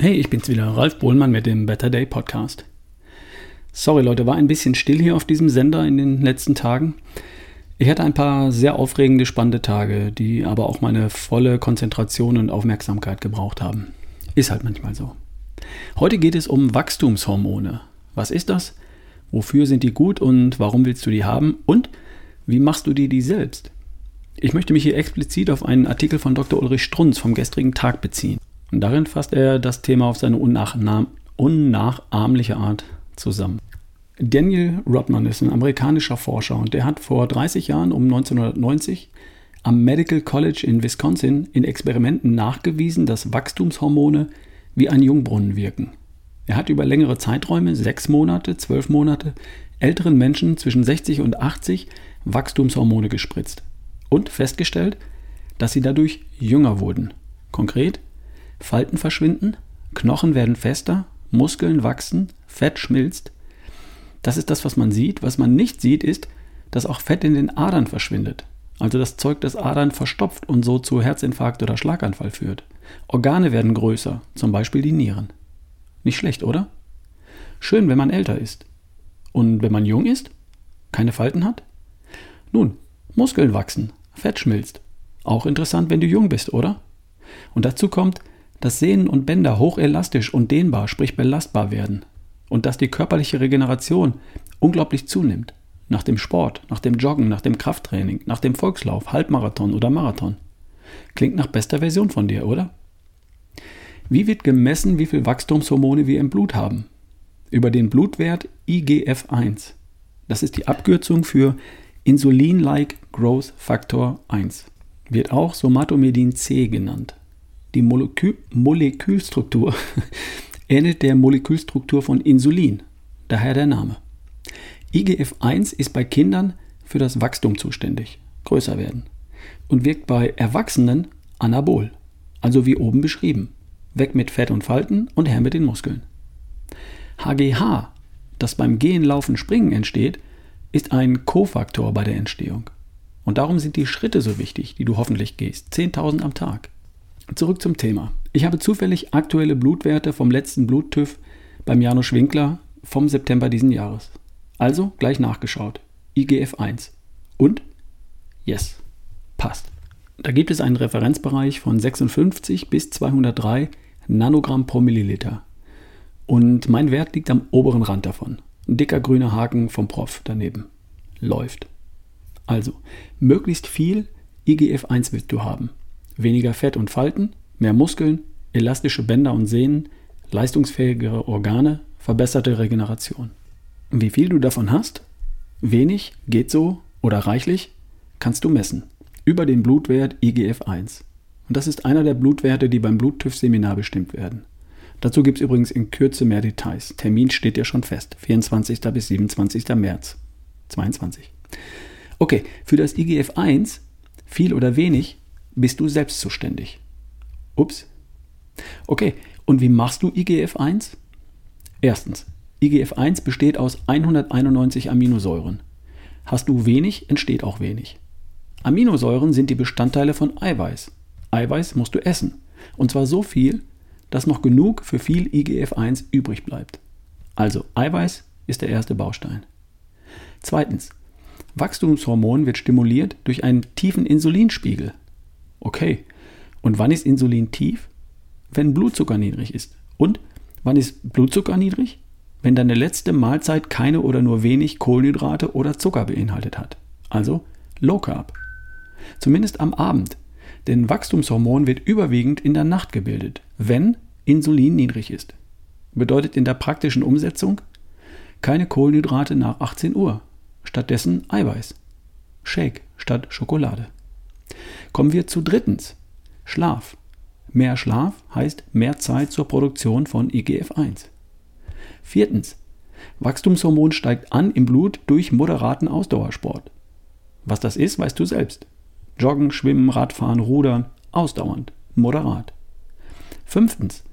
Hey, ich bin's wieder, Ralf Bohlmann mit dem Better Day Podcast. Sorry Leute, war ein bisschen still hier auf diesem Sender in den letzten Tagen. Ich hatte ein paar sehr aufregende, spannende Tage, die aber auch meine volle Konzentration und Aufmerksamkeit gebraucht haben. Ist halt manchmal so. Heute geht es um Wachstumshormone. Was ist das? Wofür sind die gut und warum willst du die haben? Und wie machst du dir die selbst? Ich möchte mich hier explizit auf einen Artikel von Dr. Ulrich Strunz vom gestrigen Tag beziehen. Und darin fasst er das Thema auf seine unnachahmliche Art zusammen. Daniel Rodman ist ein amerikanischer Forscher und der hat vor 30 Jahren, um 1990, am Medical College in Wisconsin in Experimenten nachgewiesen, dass Wachstumshormone wie ein Jungbrunnen wirken. Er hat über längere Zeiträume, sechs Monate, zwölf Monate, älteren Menschen zwischen 60 und 80 Wachstumshormone gespritzt und festgestellt, dass sie dadurch jünger wurden. Konkret, Falten verschwinden, Knochen werden fester, Muskeln wachsen, Fett schmilzt. Das ist das, was man sieht. Was man nicht sieht, ist, dass auch Fett in den Adern verschwindet. Also das Zeug, das Adern verstopft und so zu Herzinfarkt oder Schlaganfall führt. Organe werden größer, zum Beispiel die Nieren. Nicht schlecht, oder? Schön, wenn man älter ist. Und wenn man jung ist? Keine Falten hat? Nun, Muskeln wachsen, Fett schmilzt. Auch interessant, wenn du jung bist, oder? Und dazu kommt, dass Sehnen und Bänder hochelastisch und dehnbar, sprich belastbar werden. Und dass die körperliche Regeneration unglaublich zunimmt. Nach dem Sport, nach dem Joggen, nach dem Krafttraining, nach dem Volkslauf, Halbmarathon oder Marathon. Klingt nach bester Version von dir, oder? Wie wird gemessen, wie viel Wachstumshormone wir im Blut haben? Über den Blutwert IGF-1. Das ist die Abkürzung für Insulin-like Growth Factor 1. Wird auch Somatomedin C genannt. Die Molekül Molekülstruktur ähnelt der Molekülstruktur von Insulin, daher der Name. IGF-1 ist bei Kindern für das Wachstum zuständig, größer werden, und wirkt bei Erwachsenen anabol, also wie oben beschrieben. Weg mit Fett und Falten und her mit den Muskeln. HGH, das beim Gehen, Laufen, Springen entsteht, ist ein Kofaktor bei der Entstehung. Und darum sind die Schritte so wichtig, die du hoffentlich gehst. 10.000 am Tag. Zurück zum Thema. Ich habe zufällig aktuelle Blutwerte vom letzten Bluttüv beim Janusz Winkler vom September diesen Jahres. Also gleich nachgeschaut. IGF 1. Und? Yes. Passt. Da gibt es einen Referenzbereich von 56 bis 203 Nanogramm pro Milliliter. Und mein Wert liegt am oberen Rand davon. Ein dicker grüner Haken vom Prof daneben. Läuft. Also, möglichst viel IGF-1 willst du haben weniger Fett und Falten, mehr Muskeln, elastische Bänder und Sehnen, leistungsfähigere Organe, verbesserte Regeneration. Wie viel du davon hast? Wenig, geht so oder reichlich? Kannst du messen. Über den Blutwert IGF-1. Und das ist einer der Blutwerte, die beim Bluttüv-Seminar bestimmt werden. Dazu gibt es übrigens in Kürze mehr Details. Termin steht ja schon fest. 24. bis 27. März 22. Okay, für das IGF-1, viel oder wenig, bist du selbst zuständig. Ups. Okay, und wie machst du IGF-1? Erstens, IGF-1 besteht aus 191 Aminosäuren. Hast du wenig, entsteht auch wenig. Aminosäuren sind die Bestandteile von Eiweiß. Eiweiß musst du essen. Und zwar so viel, dass noch genug für viel IGF-1 übrig bleibt. Also Eiweiß ist der erste Baustein. Zweitens, Wachstumshormon wird stimuliert durch einen tiefen Insulinspiegel. Okay. Und wann ist Insulin tief? Wenn Blutzucker niedrig ist. Und wann ist Blutzucker niedrig? Wenn deine letzte Mahlzeit keine oder nur wenig Kohlenhydrate oder Zucker beinhaltet hat. Also Low Carb. Zumindest am Abend. Denn Wachstumshormon wird überwiegend in der Nacht gebildet, wenn Insulin niedrig ist. Bedeutet in der praktischen Umsetzung keine Kohlenhydrate nach 18 Uhr. Stattdessen Eiweiß. Shake statt Schokolade. Kommen wir zu drittens. Schlaf. Mehr Schlaf heißt mehr Zeit zur Produktion von IGF-1. Viertens. Wachstumshormon steigt an im Blut durch moderaten Ausdauersport. Was das ist, weißt du selbst. Joggen, Schwimmen, Radfahren, Rudern, ausdauernd, moderat. Fünftens.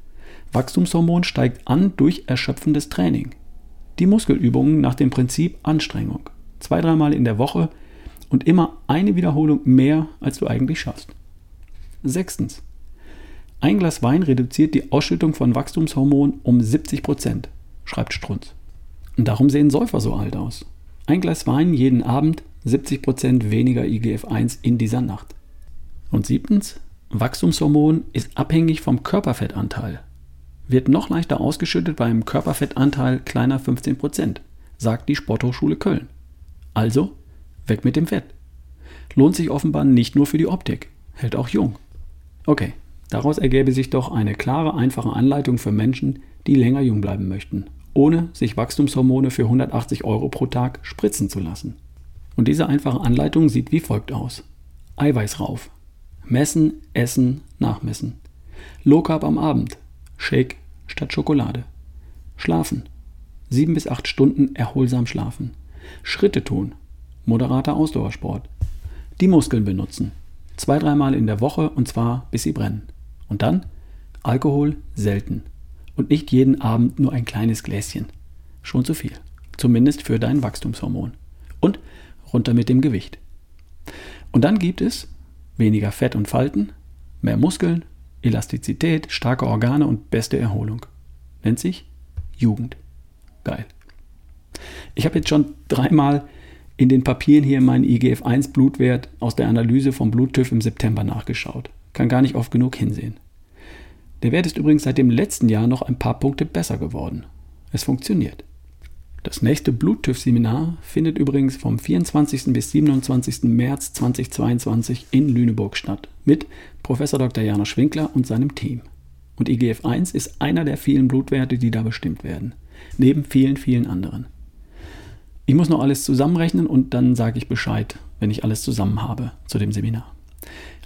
Wachstumshormon steigt an durch erschöpfendes Training. Die Muskelübungen nach dem Prinzip Anstrengung. Zwei, dreimal in der Woche und immer eine Wiederholung mehr, als du eigentlich schaffst. Sechstens. Ein Glas Wein reduziert die Ausschüttung von Wachstumshormonen um 70 Prozent, schreibt Strunz. Und darum sehen Säufer so alt aus. Ein Glas Wein jeden Abend, 70 Prozent weniger IGF-1 in dieser Nacht. Und siebtens, Wachstumshormon ist abhängig vom Körperfettanteil. Wird noch leichter ausgeschüttet bei einem Körperfettanteil kleiner 15 Prozent, sagt die Sporthochschule Köln. Also, weg mit dem Fett. Lohnt sich offenbar nicht nur für die Optik, hält auch jung. Okay, daraus ergäbe sich doch eine klare, einfache Anleitung für Menschen, die länger jung bleiben möchten, ohne sich Wachstumshormone für 180 Euro pro Tag spritzen zu lassen. Und diese einfache Anleitung sieht wie folgt aus. Eiweiß rauf. Messen, essen, nachmessen. Low Carb am Abend. Shake statt Schokolade. Schlafen. Sieben bis acht Stunden erholsam schlafen. Schritte tun. Moderater Ausdauersport. Die Muskeln benutzen. Zwei, dreimal in der Woche und zwar bis sie brennen. Und dann Alkohol selten. Und nicht jeden Abend nur ein kleines Gläschen. Schon zu viel. Zumindest für dein Wachstumshormon. Und runter mit dem Gewicht. Und dann gibt es weniger Fett und Falten, mehr Muskeln, Elastizität, starke Organe und beste Erholung. Nennt sich Jugend. Geil. Ich habe jetzt schon dreimal in den Papieren hier meinen IGF-1-Blutwert aus der Analyse vom Bluttüv im September nachgeschaut. Kann gar nicht oft genug hinsehen. Der Wert ist übrigens seit dem letzten Jahr noch ein paar Punkte besser geworden. Es funktioniert. Das nächste Bluttüv-Seminar findet übrigens vom 24. bis 27. März 2022 in Lüneburg statt mit Prof. Dr. Janosch Winkler und seinem Team. Und IGF-1 ist einer der vielen Blutwerte, die da bestimmt werden. Neben vielen, vielen anderen. Ich muss noch alles zusammenrechnen und dann sage ich Bescheid, wenn ich alles zusammen habe zu dem Seminar.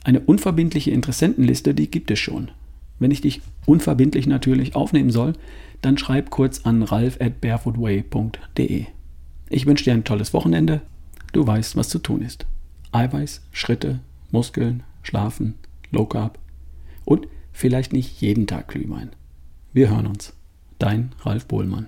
Eine unverbindliche Interessentenliste, die gibt es schon. Wenn ich dich unverbindlich natürlich aufnehmen soll, dann schreib kurz an ralf at barefootway.de. Ich wünsche dir ein tolles Wochenende. Du weißt, was zu tun ist. Eiweiß, Schritte, Muskeln, Schlafen, Low Carb und vielleicht nicht jeden Tag Glühwein. Wir hören uns. Dein Ralf Bohlmann.